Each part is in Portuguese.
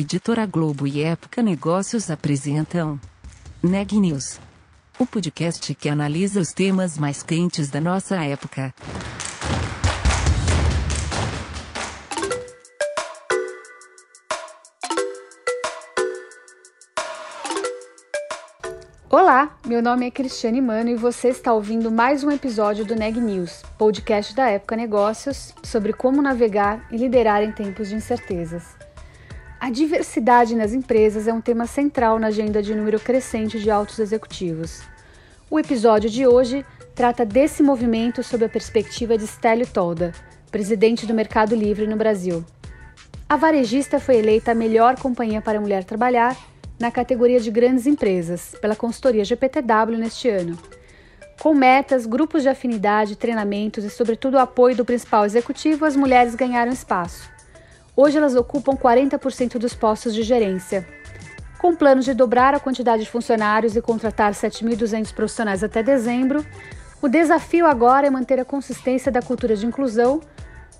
Editora Globo e Época Negócios apresentam Neg News, o podcast que analisa os temas mais quentes da nossa época. Olá, meu nome é Cristiane Mano e você está ouvindo mais um episódio do Neg News, podcast da Época Negócios sobre como navegar e liderar em tempos de incertezas. A diversidade nas empresas é um tema central na agenda de número crescente de altos executivos. O episódio de hoje trata desse movimento sob a perspectiva de Stélio Tolda, presidente do Mercado Livre no Brasil. A varejista foi eleita a melhor companhia para a mulher trabalhar na categoria de grandes empresas, pela consultoria GPTW neste ano. Com metas, grupos de afinidade, treinamentos e, sobretudo, o apoio do principal executivo, as mulheres ganharam espaço. Hoje elas ocupam 40% dos postos de gerência. Com planos de dobrar a quantidade de funcionários e contratar 7.200 profissionais até dezembro, o desafio agora é manter a consistência da cultura de inclusão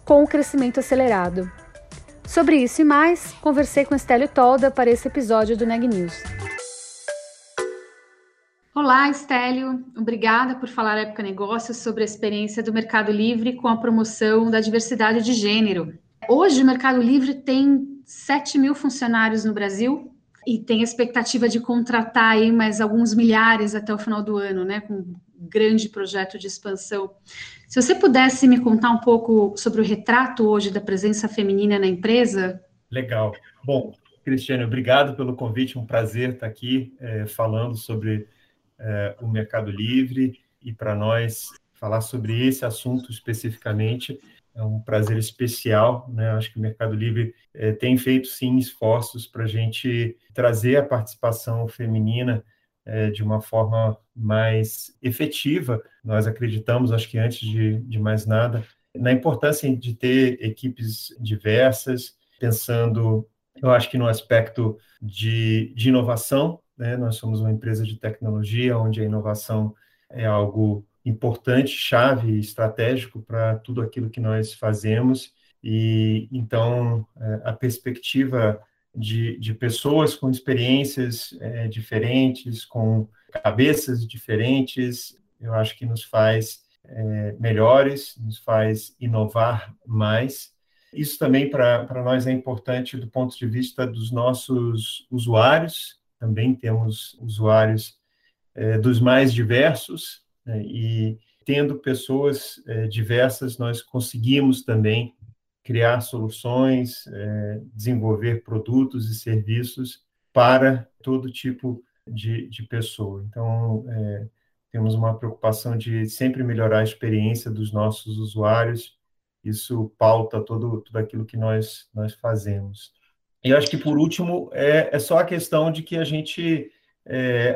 com o crescimento acelerado. Sobre isso e mais, conversei com Estélio Tolda para esse episódio do Neg News. Olá, Estélio. Obrigada por falar Época Negócios sobre a experiência do Mercado Livre com a promoção da diversidade de gênero. Hoje, o Mercado Livre tem 7 mil funcionários no Brasil e tem expectativa de contratar aí mais alguns milhares até o final do ano, né? Com um grande projeto de expansão. Se você pudesse me contar um pouco sobre o retrato hoje da presença feminina na empresa. Legal. Bom, Cristiane, obrigado pelo convite. Um prazer estar aqui é, falando sobre é, o Mercado Livre e para nós falar sobre esse assunto especificamente é um prazer especial, né? Acho que o Mercado Livre é, tem feito sim esforços para a gente trazer a participação feminina é, de uma forma mais efetiva. Nós acreditamos, acho que antes de, de mais nada, na importância de ter equipes diversas, pensando, eu acho que no aspecto de, de inovação, né? nós somos uma empresa de tecnologia, onde a inovação é algo importante, chave, estratégico para tudo aquilo que nós fazemos. E então é, a perspectiva de, de pessoas com experiências é, diferentes, com cabeças diferentes, eu acho que nos faz é, melhores, nos faz inovar mais. Isso também para nós é importante do ponto de vista dos nossos usuários, também temos usuários é, dos mais diversos, né, e tendo pessoas é, diversas, nós conseguimos também criar soluções, é, desenvolver produtos e serviços para todo tipo de, de pessoa. Então, é, temos uma preocupação de sempre melhorar a experiência dos nossos usuários, isso pauta todo, tudo aquilo que nós, nós fazemos. E acho que, por último, é, é só a questão de que a gente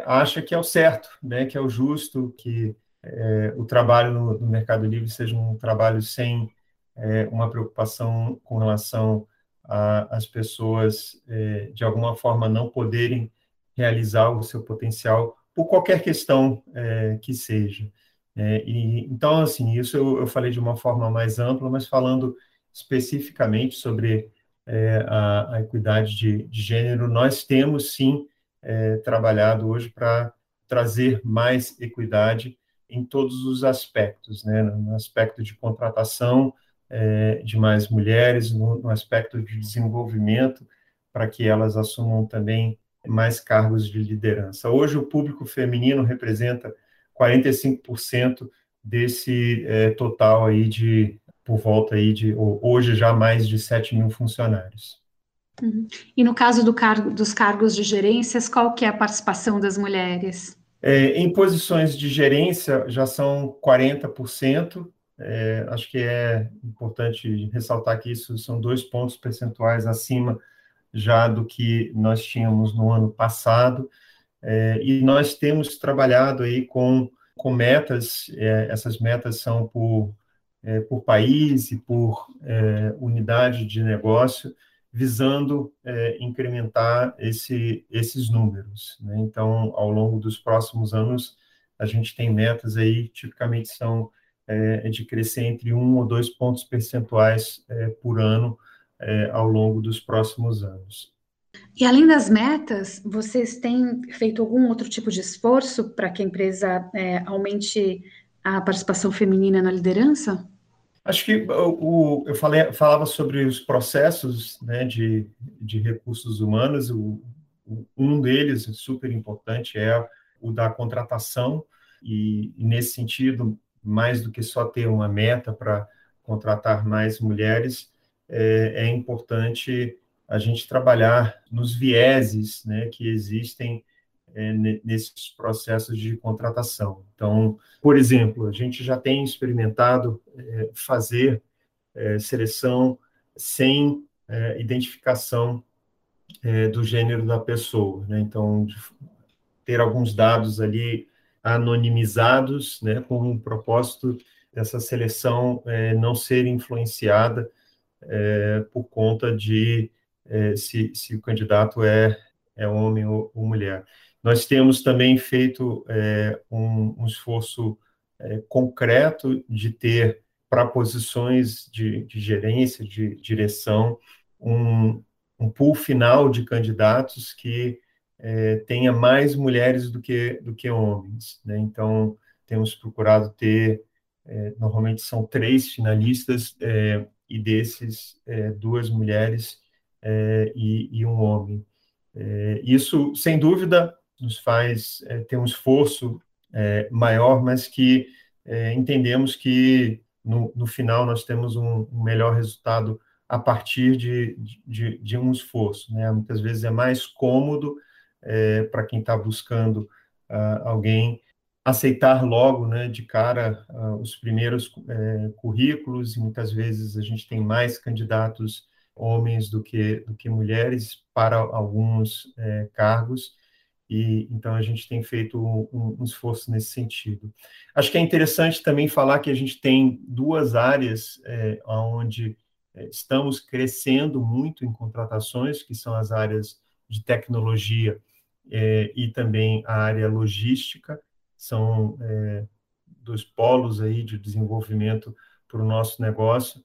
acha que é o certo, né, que é o justo, que é, o trabalho no, no Mercado Livre seja um trabalho sem é, uma preocupação com relação às pessoas, é, de alguma forma, não poderem realizar o seu potencial por qualquer questão é, que seja. É, e, então, assim, isso eu, eu, falei de uma forma mais ampla, mas falando especificamente sobre é, a, a, equidade de, de, gênero, nós temos sim trabalhado hoje para trazer mais equidade em todos os aspectos, né? no aspecto de contratação, é, de mais mulheres, no, no aspecto de desenvolvimento, para que elas assumam também mais cargos de liderança. Hoje, o público feminino representa 45% desse é, total aí de, por volta aí de, hoje já mais de 7 mil funcionários. Uhum. E no caso do cargo, dos cargos de gerências, qual que é a participação das mulheres? É, em posições de gerência já são 40%, é, acho que é importante ressaltar que isso são dois pontos percentuais acima já do que nós tínhamos no ano passado, é, e nós temos trabalhado aí com, com metas, é, essas metas são por, é, por país e por é, unidade de negócio, visando é, incrementar esse, esses números. Né? Então, ao longo dos próximos anos, a gente tem metas aí, tipicamente são é, de crescer entre um ou dois pontos percentuais é, por ano é, ao longo dos próximos anos. E além das metas, vocês têm feito algum outro tipo de esforço para que a empresa é, aumente a participação feminina na liderança? Acho que o, eu falei, falava sobre os processos né, de, de recursos humanos. O, um deles, super importante, é o da contratação, e, e nesse sentido, mais do que só ter uma meta para contratar mais mulheres, é, é, importante a gente trabalhar nos vieses né, que existem é, nesses processos de contratação. Então, por exemplo, a gente já tem experimentado é, fazer é, seleção sem é, identificação é, do gênero da pessoa, né? Então, ter alguns dados ali anonimizados, né, com o propósito dessa seleção é, não ser influenciada por conta de se, se o candidato é, é homem ou, ou mulher. Nós temos também feito é, um, um, esforço é, concreto de ter para posições de, de, gerência, de direção, um, um pool final de candidatos que é, tenha mais mulheres do que, do que homens. Né? Então, temos procurado ter, é, normalmente são três finalistas, é, e desses, é, duas mulheres e, e, um homem. isso, sem dúvida, nos faz é, ter um esforço é, maior, mas que é, entendemos que no, no, final nós temos um, um melhor resultado a partir de, de, de, um esforço. Né? Muitas vezes é mais cômodo para quem está buscando uh, alguém aceitar logo, né, de cara, uh, os primeiros currículos, e muitas vezes a gente tem mais candidatos homens do que, do que mulheres para alguns cargos, e então a gente tem feito um, um, esforço nesse sentido. Acho que é interessante também falar que a gente tem duas áreas é, onde é, estamos crescendo muito em contratações, que são as áreas de tecnologia é, e também a área logística, são é, dos polos aí de desenvolvimento para o nosso negócio,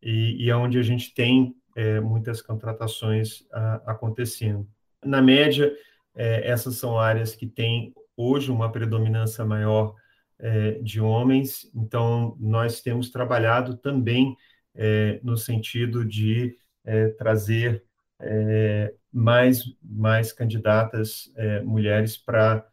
e, e é onde a gente tem é, muitas contratações a, acontecendo. Na média, é, essas são áreas que têm hoje uma predominância maior é, de homens, então nós temos trabalhado também é, no sentido de é, trazer é, mais, mais candidatas é, mulheres para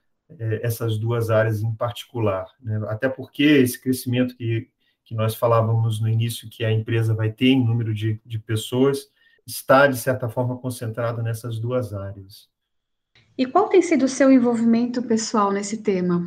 essas duas áreas em particular. Né? Até porque esse crescimento que, que nós falávamos no início, que a empresa vai ter em número de, de pessoas, está, de certa forma, concentrado nessas duas áreas. E qual tem sido o seu envolvimento pessoal nesse tema?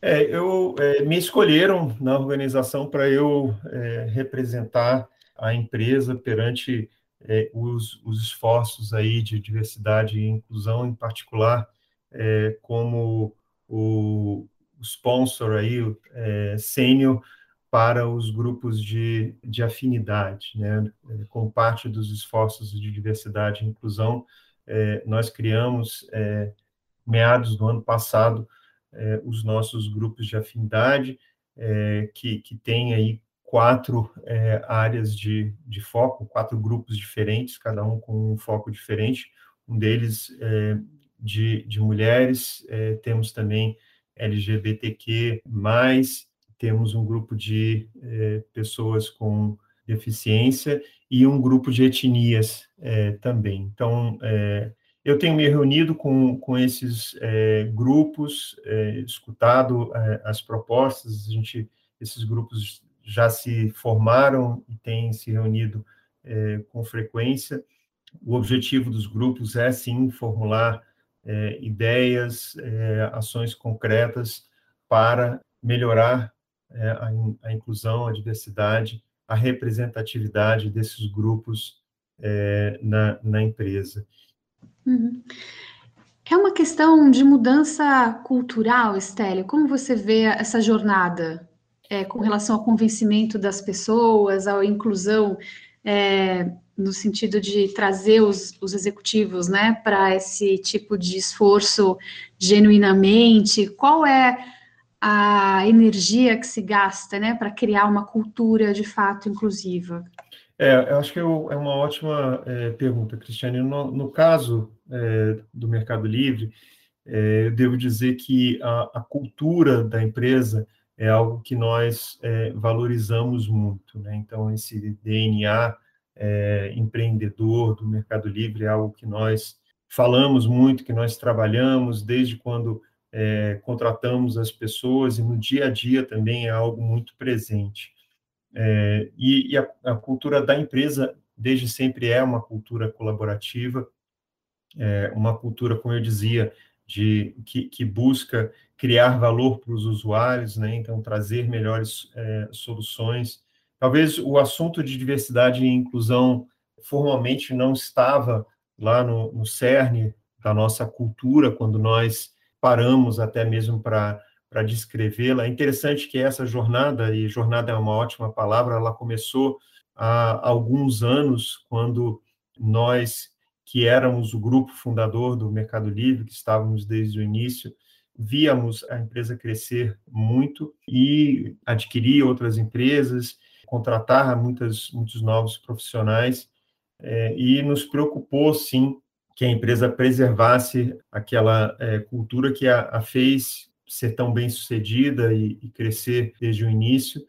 É, eu é, me escolheram na organização para eu é, representar a empresa perante é, os, os, esforços aí de diversidade e inclusão, em particular é, como o, o, sponsor aí é, sênior para os grupos de, de afinidade, né? Como parte dos esforços de diversidade e inclusão, é, nós criamos, é, meados do ano passado, é, os nossos grupos de afinidade, é, que, que tem aí quatro é, áreas de, de foco, quatro grupos diferentes, cada um com um foco diferente. Um deles é, de, de mulheres, temos também LGBTQ+, temos um grupo de pessoas com deficiência e um grupo de etnias é, também. Então, é, eu tenho me reunido com, com esses é, grupos, é, escutado é, as propostas, a gente, esses grupos já se formaram e têm se reunido é, com frequência. O objetivo dos grupos é, sim, formular ideias, ações concretas para melhorar a, a inclusão, a diversidade a representatividade desses grupos é, na, na, empresa. Uhum. É uma questão de mudança cultural, Estélio. Como você vê essa jornada é, com relação ao convencimento das pessoas, à inclusão, é, no sentido de trazer os, os executivos né, para esse tipo de esforço genuinamente? Qual é a energia que se gasta, né, para criar uma cultura de fato inclusiva. É, eu acho que é, é uma ótima é, pergunta, Cristiane. No, no caso é, do Mercado Livre, é, devo dizer que a, a, cultura da empresa é algo que nós é, valorizamos muito. Né? Então, esse DNA é, empreendedor do Mercado Livre é algo que nós falamos muito, que nós trabalhamos desde quando contratamos as pessoas e no dia a dia também é algo muito presente. É, e, e a, a, cultura da empresa, desde sempre, é uma cultura colaborativa, é uma cultura, como eu dizia, de que, que busca criar valor para os usuários, né? então trazer melhores é, soluções. Talvez o assunto de diversidade e inclusão formalmente não estava lá no, no cerne da nossa cultura, quando nós paramos até mesmo para para descrevê-la. É interessante que essa jornada, e jornada é uma ótima palavra, ela começou há alguns anos, quando nós, que éramos o grupo fundador do Mercado Livre, que estávamos desde o início, víamos a empresa crescer muito e adquirir outras empresas, contratar muitas, muitos novos profissionais, é, e nos preocupou, sim, que a empresa preservasse aquela é, cultura que a, a fez ser tão bem sucedida e, e crescer desde o início.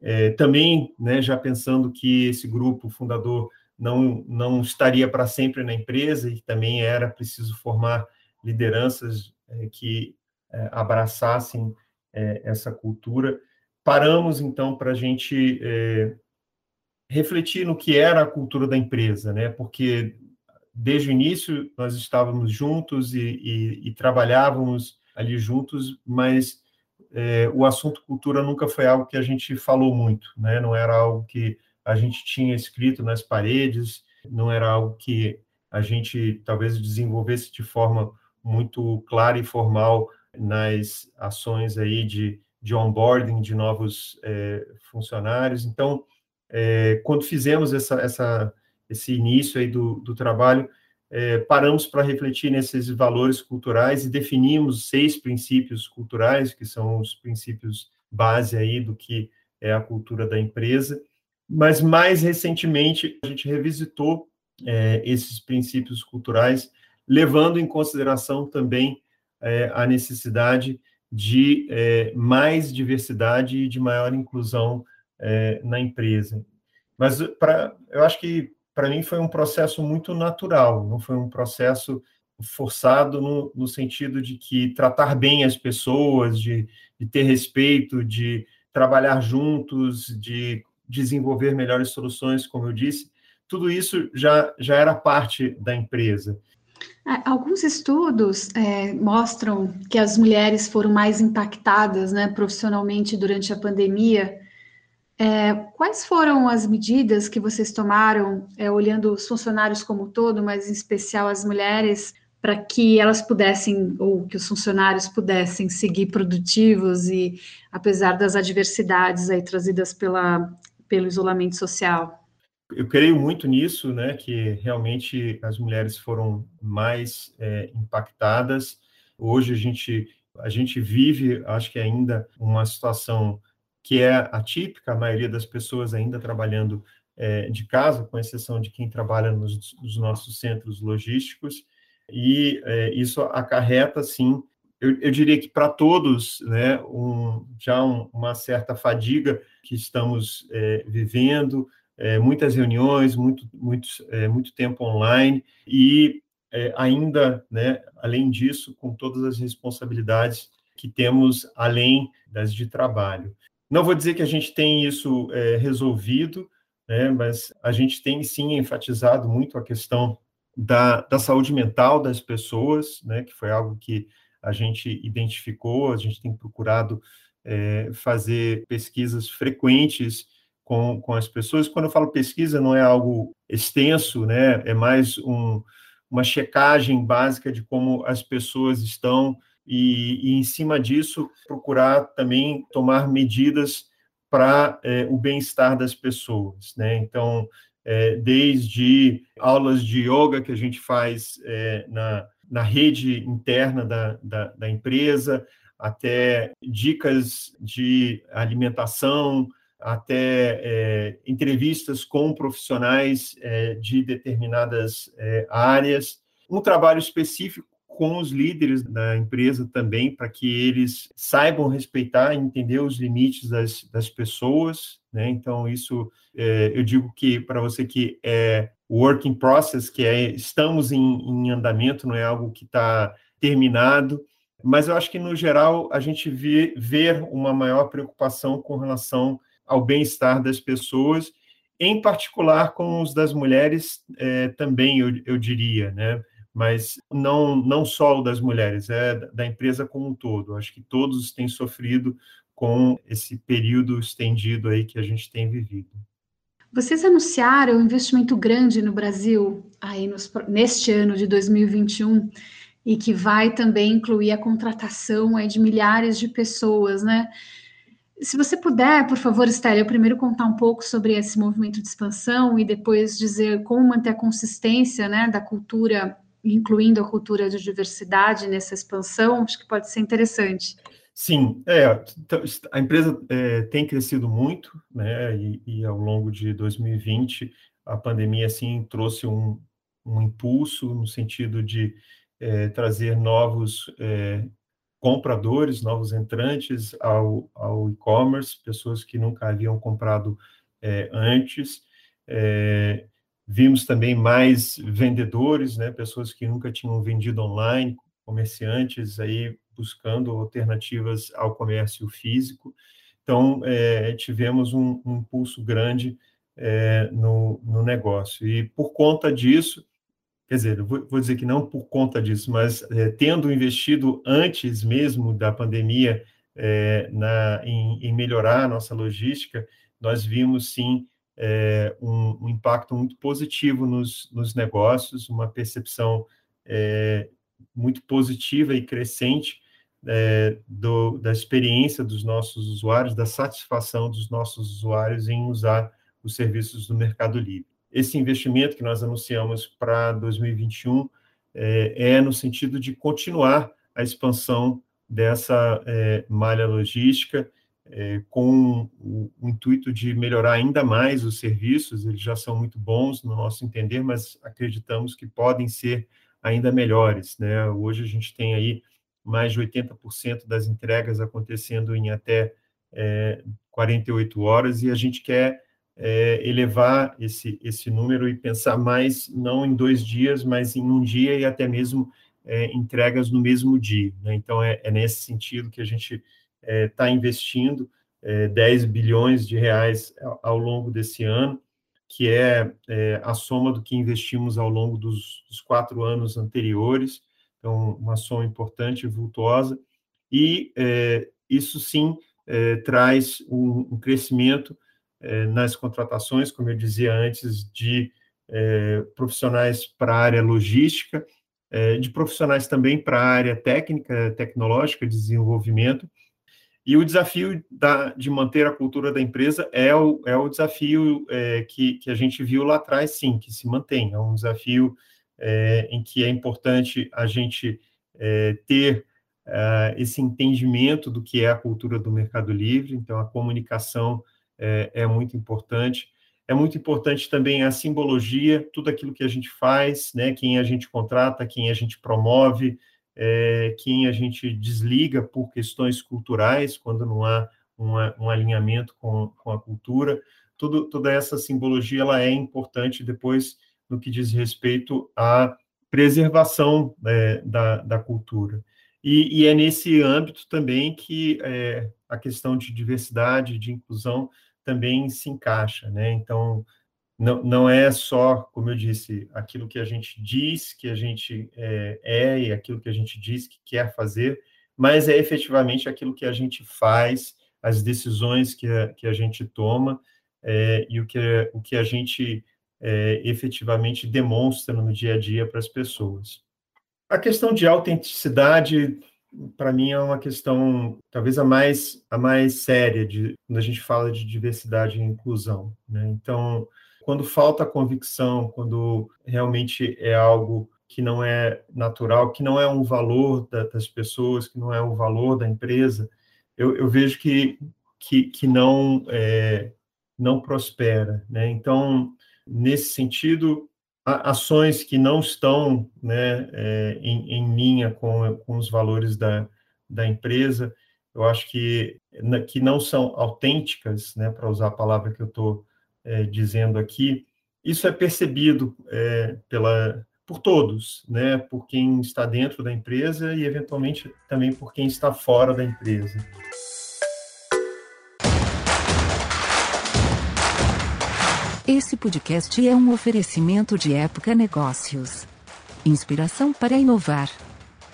É, também, né, já pensando que esse grupo fundador não, não estaria para sempre na empresa e também era preciso formar lideranças é, que é, abraçassem é, essa cultura. Paramos, então, para a gente é, refletir no que era a cultura da empresa, né? porque desde o início nós estávamos juntos e, e, e trabalhávamos ali juntos, mas é, o assunto cultura nunca foi algo que a gente falou muito, né? Não era algo que a gente tinha escrito nas paredes, não era algo que a gente talvez desenvolvesse de forma muito clara e formal nas ações aí de, de onboarding de novos é, funcionários. Então, é, quando fizemos essa, essa, esse início aí do, do trabalho, é, paramos para refletir nesses valores culturais e definimos seis princípios culturais, que são os princípios base aí do que é a cultura da empresa. Mas mais recentemente a gente revisitou é, esses princípios culturais, levando em consideração também é, a necessidade de é, mais diversidade e de maior inclusão é, na empresa. Mas para, eu acho que para mim foi um processo muito natural, não foi um processo forçado no, no sentido de que tratar bem as pessoas, de, de ter respeito, de trabalhar juntos, de desenvolver melhores soluções, como eu disse, tudo isso já, já era parte da empresa. É, alguns estudos é, mostram que as mulheres foram mais impactadas né, profissionalmente durante a pandemia é, quais foram as medidas que vocês tomaram, é, olhando os funcionários como um todo, mas em especial as mulheres, para que elas pudessem, ou que os funcionários pudessem seguir produtivos e, apesar das adversidades aí trazidas pela, pelo isolamento social? Eu creio muito nisso, né, que realmente as mulheres foram mais é, impactadas. Hoje a gente, a gente vive, acho que ainda, uma situação que é atípica, a maioria das pessoas ainda trabalhando é, de casa, com exceção de quem trabalha nos, nos nossos centros logísticos, e é, isso acarreta, sim, eu, eu diria que para todos, né, um, já um, uma certa fadiga que estamos é, vivendo, é, muitas reuniões, muito, muito, é, muito tempo online, e é, ainda, né, além disso, com todas as responsabilidades que temos além das de trabalho. Não vou dizer que a gente tem isso é, resolvido, né, mas a gente tem sim enfatizado muito a questão da, da saúde mental das pessoas, né, que foi algo que a gente identificou, a gente tem procurado é, fazer pesquisas frequentes com, com as pessoas. Quando eu falo pesquisa, não é algo extenso, né, é mais um, uma checagem básica de como as pessoas estão e, e, em cima disso, procurar também tomar medidas para é, o bem-estar das pessoas. Né? Então, é, desde aulas de yoga que a gente faz é, na, na rede interna da, da, da, empresa, até dicas de alimentação, até é, entrevistas com profissionais é, de determinadas é, áreas, um trabalho específico com os líderes da empresa também, para que eles saibam respeitar entender os limites das, das pessoas. Né? Então, isso é, eu digo que para você que é work in process, que é estamos em, em andamento, não é algo que está terminado, mas eu acho que, no geral, a gente vê, vê uma maior preocupação com relação ao bem-estar das pessoas, em particular com os das mulheres é, também, eu, eu diria, né? Mas não, não só o das mulheres, é da empresa como um todo. Acho que todos têm sofrido com esse período estendido aí que a gente tem vivido. Vocês anunciaram um investimento grande no Brasil aí nos, neste ano de 2021 e que vai também incluir a contratação aí de milhares de pessoas, né? Se você puder, por favor, Estela, primeiro contar um pouco sobre esse movimento de expansão e depois dizer como manter a consistência né, da cultura incluindo a cultura de diversidade nessa expansão, acho que pode ser interessante. Sim, é, então, a empresa é, tem crescido muito, né, e, e, ao longo de 2020 a pandemia, assim, trouxe um, um impulso no sentido de é, trazer novos é, compradores, novos entrantes ao, ao e-commerce, pessoas que nunca haviam comprado é, antes, é, Vimos também mais vendedores, né, pessoas que nunca tinham vendido online, comerciantes aí buscando alternativas ao comércio físico. Então, é, tivemos um, um impulso grande é, no, no, negócio. E por conta disso, quer dizer, vou, vou dizer que não por conta disso, mas é, tendo investido antes mesmo da pandemia na, em, em melhorar a nossa logística, nós vimos sim é, um, um, impacto muito positivo nos, nos negócios, uma percepção é, muito positiva e crescente é, do, da experiência dos nossos usuários, da satisfação dos nossos usuários em usar os serviços do Mercado Livre. Esse investimento que nós anunciamos para 2021 é, é, no sentido de continuar a expansão dessa é, malha logística é, com o, o, intuito de melhorar ainda mais os serviços, eles já são muito bons no nosso entender, mas acreditamos que podem ser ainda melhores. Né? Hoje a gente tem aí mais de 80% das entregas acontecendo em até é, 48 horas, e a gente quer é, elevar esse, esse número e pensar mais, não em dois dias, mas em um dia e até mesmo é, entregas no mesmo dia. Né? Então, é, é nesse sentido que a gente está é, investindo é, 10 bilhões de reais ao longo desse ano, que é, é, a soma do que investimos ao longo dos, dos, quatro anos anteriores, então uma soma importante e vultuosa, e é, isso sim traz um, um crescimento nas contratações, como eu dizia antes, de profissionais para a área logística, de profissionais também para a área técnica, tecnológica, de desenvolvimento, e o desafio da, de manter a cultura da empresa é o, é o desafio é, que, que a gente viu lá atrás, sim, que se mantém. É um desafio é, em que é importante a gente é, ter é, esse entendimento do que é a cultura do Mercado Livre, então a comunicação é, é muito importante. É muito importante também a simbologia, tudo aquilo que a gente faz, né, quem a gente contrata, quem a gente promove, é, quem a gente desliga por questões culturais, quando não há uma, um alinhamento com, com a cultura. Tudo, toda essa simbologia ela é importante depois no que diz respeito à preservação é, da, da cultura. E, e, é nesse âmbito também que é, a questão de diversidade, de inclusão, também se encaixa. Né? Então, não, não é só, como eu disse, aquilo que a gente diz que a gente é, é, e aquilo que a gente diz que quer fazer, mas é efetivamente aquilo que a gente faz, as decisões que a, que a gente toma é, e o que, o que a gente é, efetivamente demonstra no dia a dia para as pessoas. A questão de autenticidade, para mim, é uma questão talvez a mais, a mais séria de, quando a gente fala de diversidade e inclusão. Né? Então, quando falta convicção, quando realmente é algo que não é natural, que não é um valor da, das pessoas, que não é um valor da empresa, eu, eu vejo que, que, que não, é, não prospera. Né? Então, nesse sentido, ações que não estão né, é, em, em, linha com, com os valores da, da empresa, eu acho que, que não são autênticas, né, para usar a palavra que eu estou é, dizendo aqui, isso é percebido é, pela, por todos, né, por quem está dentro da empresa e, eventualmente, também por quem está fora da empresa. Esse podcast é um oferecimento de Época Negócios. Inspiração para inovar.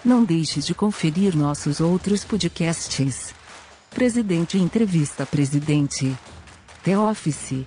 Não deixe de conferir nossos outros podcasts. Presidente Entrevista Presidente. The Office.